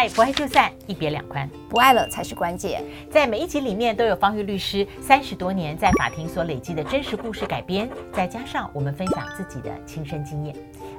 爱不爱就散，一别两宽，不爱了才是关键。在每一集里面都有方玉律师三十多年在法庭所累积的真实故事改编，再加上我们分享自己的亲身经验，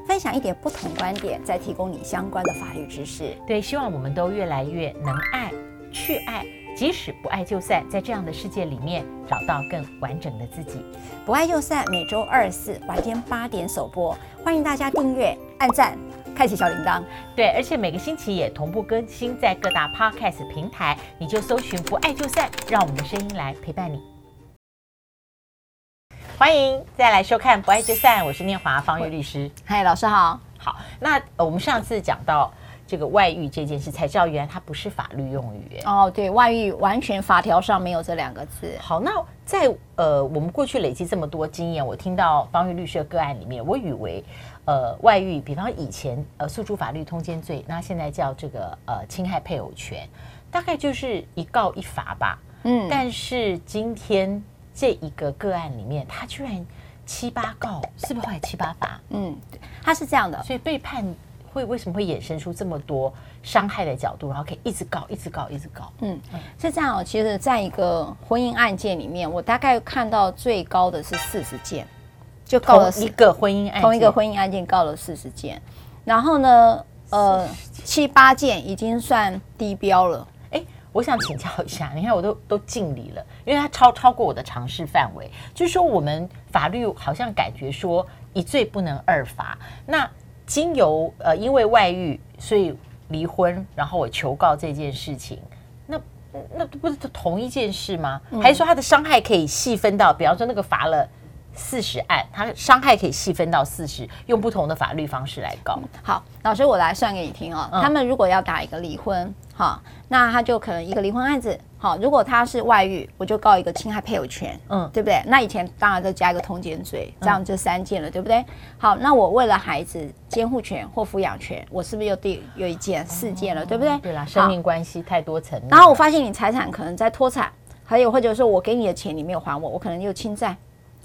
分享一点不同观点，再提供你相关的法律知识。对，希望我们都越来越能爱，去爱。即使不爱就散，在这样的世界里面找到更完整的自己。不爱就散，每周二四晚间八点首播，欢迎大家订阅、按赞、开启小铃铛。对，而且每个星期也同步更新在各大 Podcast 平台，你就搜寻“不爱就散”，让我们的声音来陪伴你。欢迎再来收看《不爱就散》，我是念华方玉律师。嗨，老师好。好，那我们上次讲到。这个外遇这件事才知道，原来它不是法律用语哦。对，外遇完全法条上没有这两个字。好，那在呃我们过去累积这么多经验，我听到方玉律师的个案里面，我以为呃外遇，比方以前呃诉诸法律通奸罪，那现在叫这个呃侵害配偶权，大概就是一告一罚吧。嗯，但是今天这一个个案里面，他居然七八告，是不是后来七八罚？嗯，他是这样的，所以被判。会为什么会衍生出这么多伤害的角度，然后可以一直告、一直告、一直告？嗯，是这样哦。其实，在一个婚姻案件里面，我大概看到最高的是四十件，就告了一个婚姻案件，同一个婚姻案件告了四十件。然后呢，呃，七八件已经算低标了。哎，我想请教一下，你看我都都尽力了，因为它超超过我的尝试范围。就是说，我们法律好像感觉说一罪不能二罚，那。经由呃，因为外遇所以离婚，然后我求告这件事情，那那不是同一件事吗？嗯、还是说他的伤害可以细分到，比方说那个罚了四十案，他伤害可以细分到四十，用不同的法律方式来告。好，老师我来算给你听哦。嗯、他们如果要打一个离婚，哈，那他就可能一个离婚案子。好，如果他是外遇，我就告一个侵害配偶权，嗯，对不对？那以前当然再加一个通奸罪，这样就三件了，嗯、对不对？好，那我为了孩子监护权或抚养权，我是不是又第又一件四件了，哦、对不对？对啦，生命关系太多层面。然后我发现你财产可能在脱产，还有或者说我给你的钱你没有还我，我可能又侵占，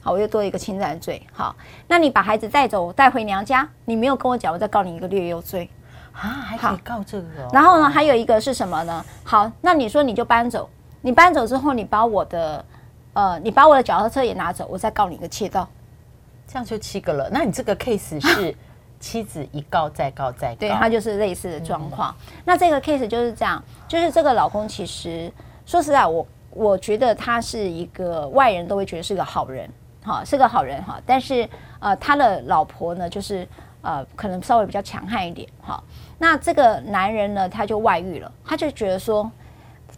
好，我又多一个侵占罪。好，那你把孩子带走带回娘家，你没有跟我讲，我再告你一个掠幼罪。啊，还可以告这个哦。然后呢，还有一个是什么呢？好，那你说你就搬走，你搬走之后，你把我的，呃，你把我的脚踏车也拿走，我再告你一个窃盗，这样就七个了。那你这个 case 是妻子一告再告再告，对，他就是类似的状况。嗯、那这个 case 就是这样，就是这个老公其实说实在，我我觉得他是一个外人都会觉得是个好人，哈，是个好人哈。但是呃，他的老婆呢，就是呃，可能稍微比较强悍一点，哈。那这个男人呢，他就外遇了，他就觉得说，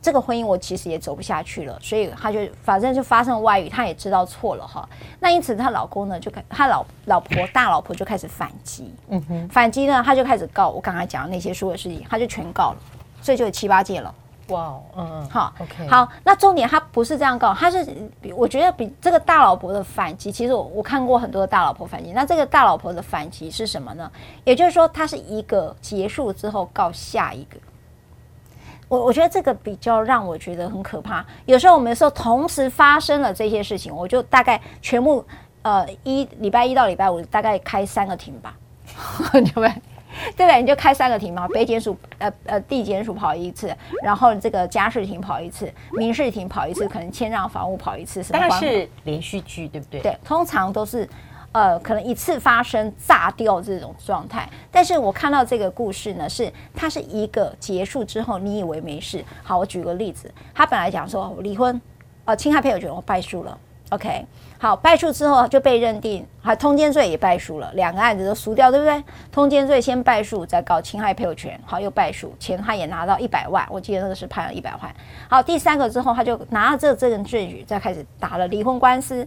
这个婚姻我其实也走不下去了，所以他就反正就发生了外遇，他也知道错了哈。那因此他老公呢，就开他老老婆大老婆就开始反击，嗯哼，反击呢，他就开始告我刚才讲的那些所有事情，他就全告了，所以就有七八件了。哇，嗯嗯，好，OK，好，那重点他不是这样告，他是我觉得比这个大老婆的反击，其实我我看过很多的大老婆反击，那这个大老婆的反击是什么呢？也就是说，他是一个结束之后告下一个，我我觉得这个比较让我觉得很可怕。有时候我们说同时发生了这些事情，我就大概全部呃一礼拜一到礼拜五大概开三个庭吧，对不对？对不对？你就开三个庭嘛，北检署、呃呃地检署跑一次，然后这个家事庭跑一次，民事庭跑一次，可能谦让房屋跑一次，什么？但是连续剧，对不对？对，通常都是呃可能一次发生炸掉这种状态。但是我看到这个故事呢，是它是一个结束之后，你以为没事。好，我举个例子，他本来讲说离婚，呃侵害配偶权，我败诉了。OK，好，败诉之后就被认定，还通奸罪也败诉了，两个案子都输掉，对不对？通奸罪先败诉，再告侵害配偶权，好，又败诉，钱他也拿到一百万，我记得那个是判了一百万。好，第三个之后他就拿了这这个证据，再开始打了离婚官司，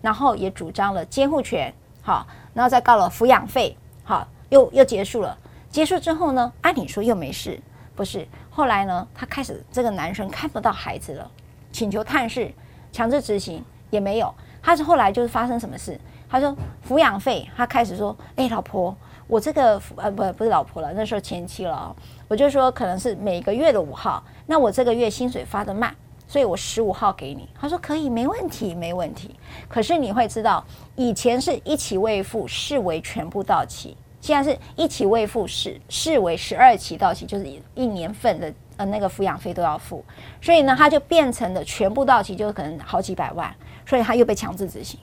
然后也主张了监护权，好，然后再告了抚养费，好，又又结束了。结束之后呢，按理说又没事，不是？后来呢，他开始这个男生看不到孩子了，请求探视，强制执行。也没有，他是后来就是发生什么事？他说抚养费，他开始说：“哎，老婆，我这个呃不不是老婆了，那时候前妻了哦。我就说可能是每个月的五号，那我这个月薪水发得慢，所以我十五号给你。”他说：“可以，没问题，没问题。可是你会知道，以前是一期未付视为全部到期，现在是一期未付视视为十二期到期，就是一年份的呃那个抚养费都要付，所以呢，他就变成了全部到期就可能好几百万，所以他又被强制执行。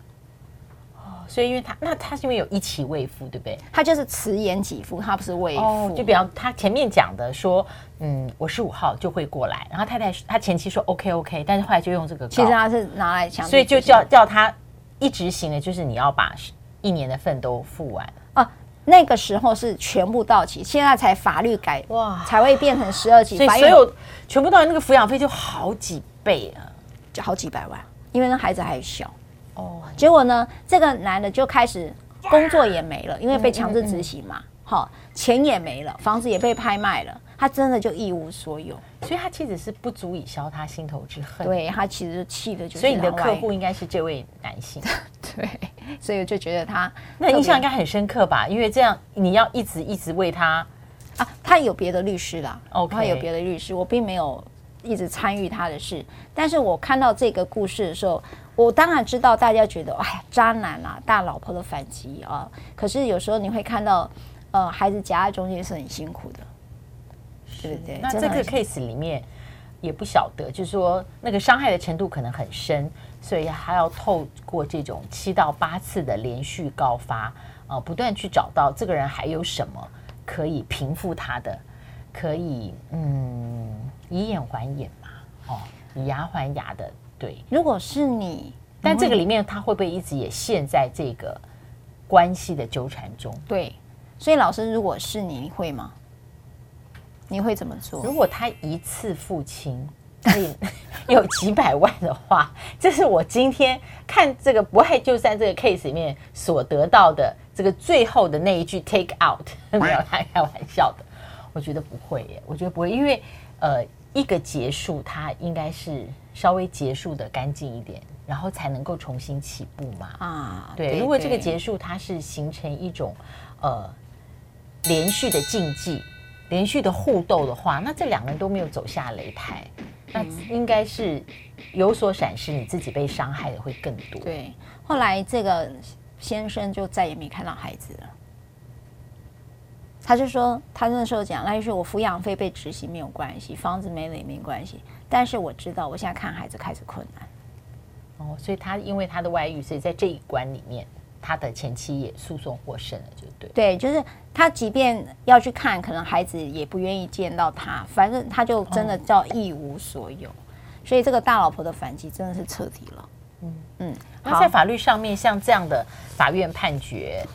所以，因为他那他是因为有一期未付，对不对？他就是迟延给付，他不是未付。哦，就比方他前面讲的说，嗯，我十五号就会过来，然后太太他前妻说 OK OK，但是后来就用这个，其实他是拿来强，所以就叫叫他一执行的，就是你要把一年的份都付完啊。那个时候是全部到期，现在才法律改哇，才会变成十二期，所以所有全部到期那个抚养费就好几倍啊，就好几百万，因为那孩子还小。哦，结果呢，这个男的就开始工作也没了，因为被强制执行嘛。好，钱也没了，房子也被拍卖了，他真的就一无所有。所以他妻子是不足以消他心头之恨。对，他其实气的就是。所以你的客户应该是这位男性。对，所以我就觉得他 那印象应该很深刻吧？因为这样你要一直一直为他啊，他有别的律师啦。哦，他有别的律师，我并没有一直参与他的事。但是我看到这个故事的时候。我当然知道大家觉得，哎呀，渣男啊，大老婆的反击啊。可是有时候你会看到，呃，孩子夹在中间是很辛苦的，对不对？那这个 case 里面也不晓得，就是说那个伤害的程度可能很深，所以还要透过这种七到八次的连续告发，呃，不断去找到这个人还有什么可以平复他的，可以嗯以眼还眼嘛，哦，以牙还牙的。对，如果是你，但这个里面他会不会一直也陷在这个关系的纠缠中？对，所以老师，如果是你，你会吗？你会怎么做？如果他一次付清可以 有几百万的话，这是我今天看这个不爱就散这个 case 里面所得到的这个最后的那一句 take out，没有开开玩笑的，我觉得不会耶，我觉得不会，因为呃，一个结束，它应该是。稍微结束的干净一点，然后才能够重新起步嘛。啊，对，对，如果这个结束它是形成一种呃连续的竞技、连续的互斗的话，那这两个人都没有走下擂台，那应该是有所闪失，你自己被伤害的会更多。对，后来这个先生就再也没看到孩子了。他就说，他那时候讲，那就是我抚养费被执行没有关系，房子没了也没关系。但是我知道，我现在看孩子开始困难。哦，所以他因为他的外遇，所以在这一关里面，他的前妻也诉讼获胜了，就对。对，就是他即便要去看，可能孩子也不愿意见到他，反正他就真的叫一无所有。哦、所以这个大老婆的反击真的是彻底了。嗯嗯，那在法律上面，像这样的法院判决。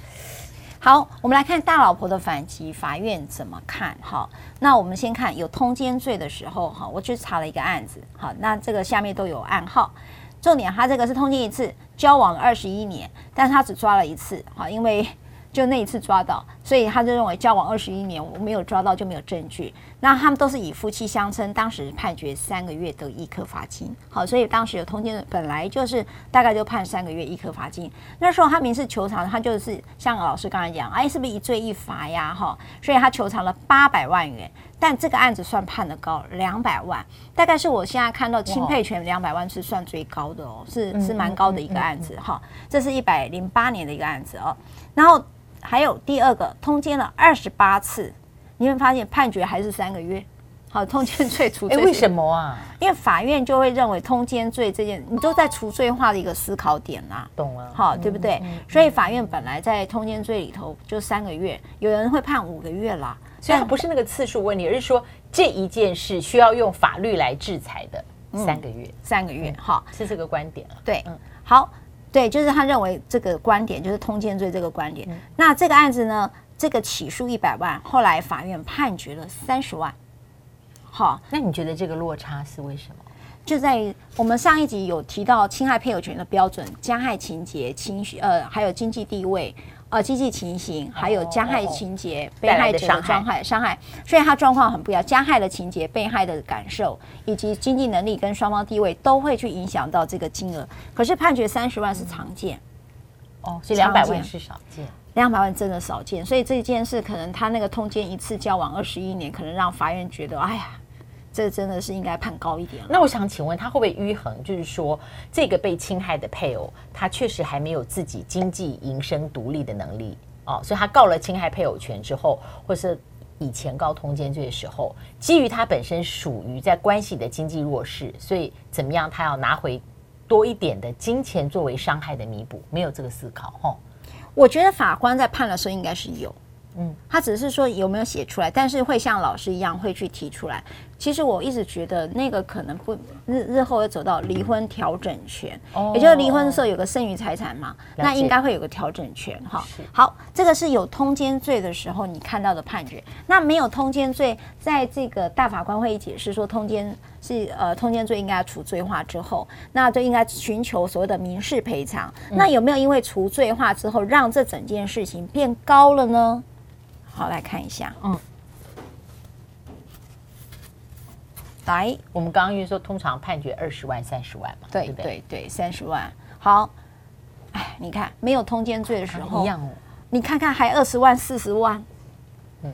好，我们来看大老婆的反击，法院怎么看？哈，那我们先看有通奸罪的时候，哈，我去查了一个案子，好，那这个下面都有暗号，重点他这个是通奸一次，交往了二十一年，但是他只抓了一次，哈，因为。就那一次抓到，所以他就认为交往二十一年我没有抓到就没有证据。那他们都是以夫妻相称，当时判决三个月得一科罚金。好，所以当时有通奸，本来就是大概就判三个月一科罚金。那时候他民事求偿，他就是像老师刚才讲，哎，是不是一罪一罚呀？哈，所以他求偿了八百万元。但这个案子算判的高，两百万，大概是我现在看到亲配权两百万是算最高的哦，是是蛮高的一个案子哈。这是一百零八年的一个案子哦，然后。还有第二个通奸了二十八次，你会发现判决还是三个月。好，通奸罪除罪。为什么啊？因为法院就会认为通奸罪这件，你都在除罪化的一个思考点啦、啊。懂了。好，对不对？嗯嗯、所以法院本来在通奸罪里头就三个月，有人会判五个月啦。所以它不是那个次数问题，而是说这一件事需要用法律来制裁的三个月，嗯、三个月。好，是这个观点了。对，嗯，好。对，就是他认为这个观点就是通奸罪这个观点。嗯、那这个案子呢，这个起诉一百万，后来法院判决了三十万。好，那你觉得这个落差是为什么？就在我们上一集有提到侵害配偶权的标准，加害情节、情绪呃，还有经济地位。呃，经济情形，还有加害情节，哦、被害者的伤害，伤害，所以他状况很不一样。加害的情节，被害的感受，以及经济能力跟双方地位，都会去影响到这个金额。可是判决三十万是常见，嗯、哦，所以两百万是少见，两百万真的少见。所以这件事可能他那个通奸一次交往二十一年，可能让法院觉得，哎呀。这真的是应该判高一点。那我想请问，他会不会迂衡？就是说，这个被侵害的配偶，他确实还没有自己经济营生独立的能力，哦，所以他告了侵害配偶权之后，或是以前告通奸罪的时候，基于他本身属于在关系的经济弱势，所以怎么样，他要拿回多一点的金钱作为伤害的弥补，没有这个思考，哈、哦。我觉得法官在判的时候应该是有。嗯，他只是说有没有写出来，但是会像老师一样会去提出来。其实我一直觉得那个可能不日日后会走到离婚调整权，哦、也就是离婚的时候有个剩余财产嘛，那应该会有个调整权哈。好，这个是有通奸罪的时候你看到的判决。那没有通奸罪，在这个大法官会议解释说通奸是呃通奸罪应该要除罪化之后，那就应该寻求所谓的民事赔偿。嗯、那有没有因为除罪化之后让这整件事情变高了呢？好，来看一下，嗯，来，我们刚刚因为说通常判决二十万、三十万嘛，对对对，对，三十万。好，哎，你看没有通奸罪的时候，一样哦，你看看还二十万、四十万，嗯，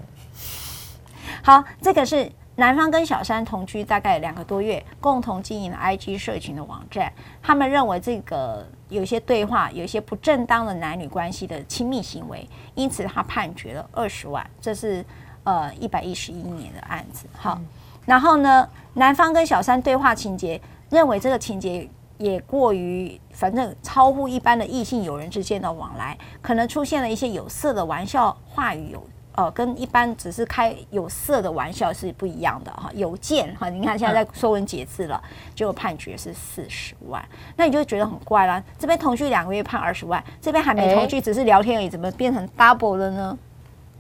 好，这个是。男方跟小三同居大概两个多月，共同经营了 IG 社群的网站。他们认为这个有些对话，有一些不正当的男女关系的亲密行为，因此他判决了二十万。这是呃一百一十一年的案子。好，然后呢，男方跟小三对话情节，认为这个情节也过于，反正超乎一般的异性友人之间的往来，可能出现了一些有色的玩笑话语有。呃，跟一般只是开有色的玩笑是不一样的哈。有贱哈，你看现在在说文解字了，结果判决是四十万，那你就觉得很怪啦。这边同居两个月判二十万，这边还没同居，只是聊天而已，怎么变成 double 了呢？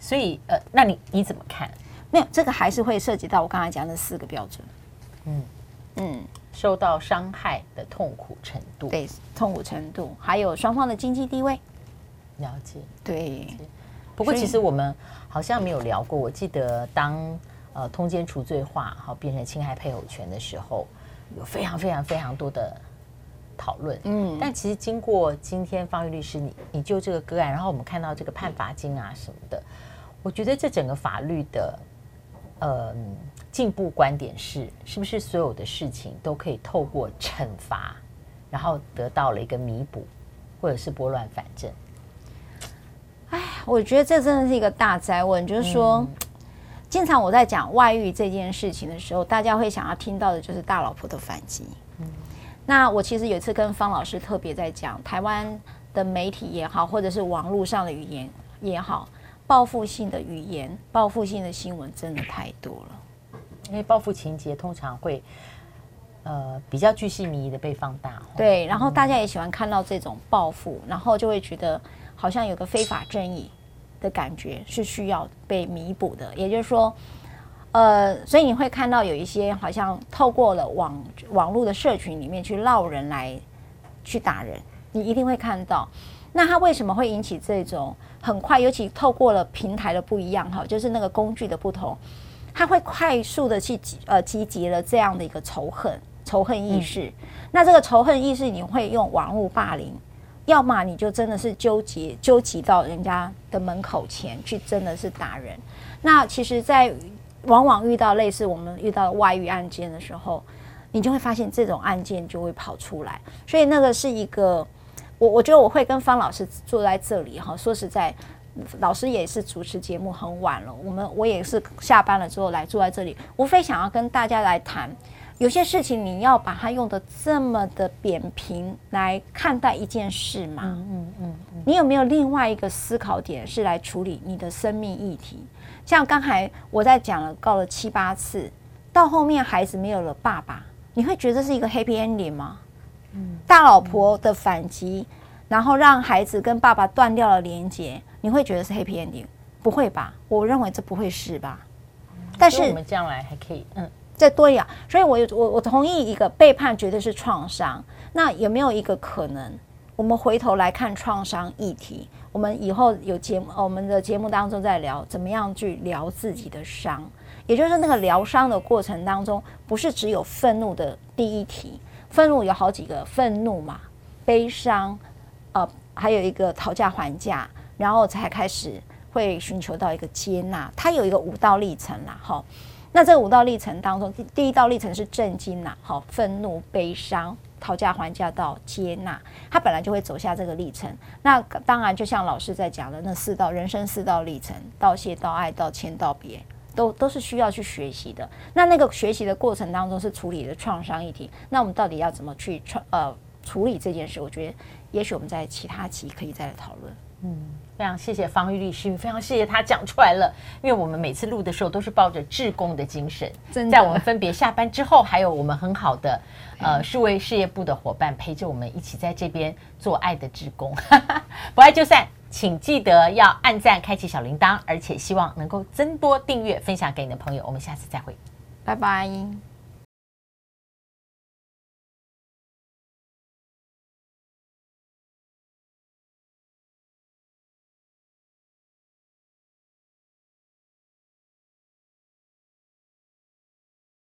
所以呃，那你你怎么看？没有，这个还是会涉及到我刚才讲的四个标准。嗯嗯，受到伤害的痛苦程度，对，痛苦程度，还有双方的经济地位。了解，对。不过其实我们好像没有聊过。我记得当呃通奸除罪化好变成侵害配偶权的时候，有非常非常非常多的讨论。嗯，但其实经过今天方玉律师你你就这个个案，然后我们看到这个判罚金啊什么的，我觉得这整个法律的呃进步观点是，是不是所有的事情都可以透过惩罚，然后得到了一个弥补，或者是拨乱反正？哎，我觉得这真的是一个大哉问。就是说，经常我在讲外遇这件事情的时候，大家会想要听到的就是大老婆的反击。嗯，那我其实有一次跟方老师特别在讲，台湾的媒体也好，或者是网络上的语言也好，报复性的语言、报复性的新闻真的太多了。因为报复情节通常会呃比较具细迷的被放大。对，然后大家也喜欢看到这种报复，然后就会觉得。好像有个非法正义的感觉是需要被弥补的，也就是说，呃，所以你会看到有一些好像透过了网网络的社群里面去闹人来去打人，你一定会看到。那他为什么会引起这种很快？尤其透过了平台的不一样哈，就是那个工具的不同，他会快速的去呃集结了这样的一个仇恨仇恨意识。嗯、那这个仇恨意识，你会用网络霸凌。要么你就真的是纠结，纠集到人家的门口前去，真的是打人。那其实，在往往遇到类似我们遇到外遇案件的时候，你就会发现这种案件就会跑出来。所以那个是一个，我我觉得我会跟方老师坐在这里哈。说实在，老师也是主持节目很晚了，我们我也是下班了之后来坐在这里，无非想要跟大家来谈。有些事情你要把它用得这么的扁平来看待一件事嘛？嗯嗯嗯。你有没有另外一个思考点是来处理你的生命议题？像刚才我在讲了告了七八次，到后面孩子没有了爸爸，你会觉得是一个 happy ending 吗？嗯。大老婆的反击，然后让孩子跟爸爸断掉了连接，你会觉得是 happy ending？不会吧？我认为这不会是吧？但是我们将来还可以，嗯。再多呀，所以我有我我同意一个背叛绝对是创伤。那有没有一个可能，我们回头来看创伤议题？我们以后有节目，我们的节目当中在聊怎么样去疗自己的伤，也就是那个疗伤的过程当中，不是只有愤怒的第一题，愤怒有好几个愤怒嘛，悲伤，呃，还有一个讨价还价，然后才开始会寻求到一个接纳，它有一个五道历程啦，哈。那这五道历程当中，第第一道历程是震惊呐，好，愤怒、悲伤，讨价还价到接纳，他本来就会走下这个历程。那当然，就像老师在讲的那四道人生四道历程，道谢、道爱、道歉、道别，都都是需要去学习的。那那个学习的过程当中是处理的创伤议题，那我们到底要怎么去创呃处理这件事？我觉得也许我们在其他期可以再来讨论。嗯。非常谢谢方玉律师，非常谢谢他讲出来了。因为我们每次录的时候都是抱着志工的精神，在我们分别下班之后，还有我们很好的呃数位事业部的伙伴陪着我们一起在这边做爱的志工。不爱就散，请记得要按赞、开启小铃铛，而且希望能够增多订阅、分享给你的朋友。我们下次再会，拜拜。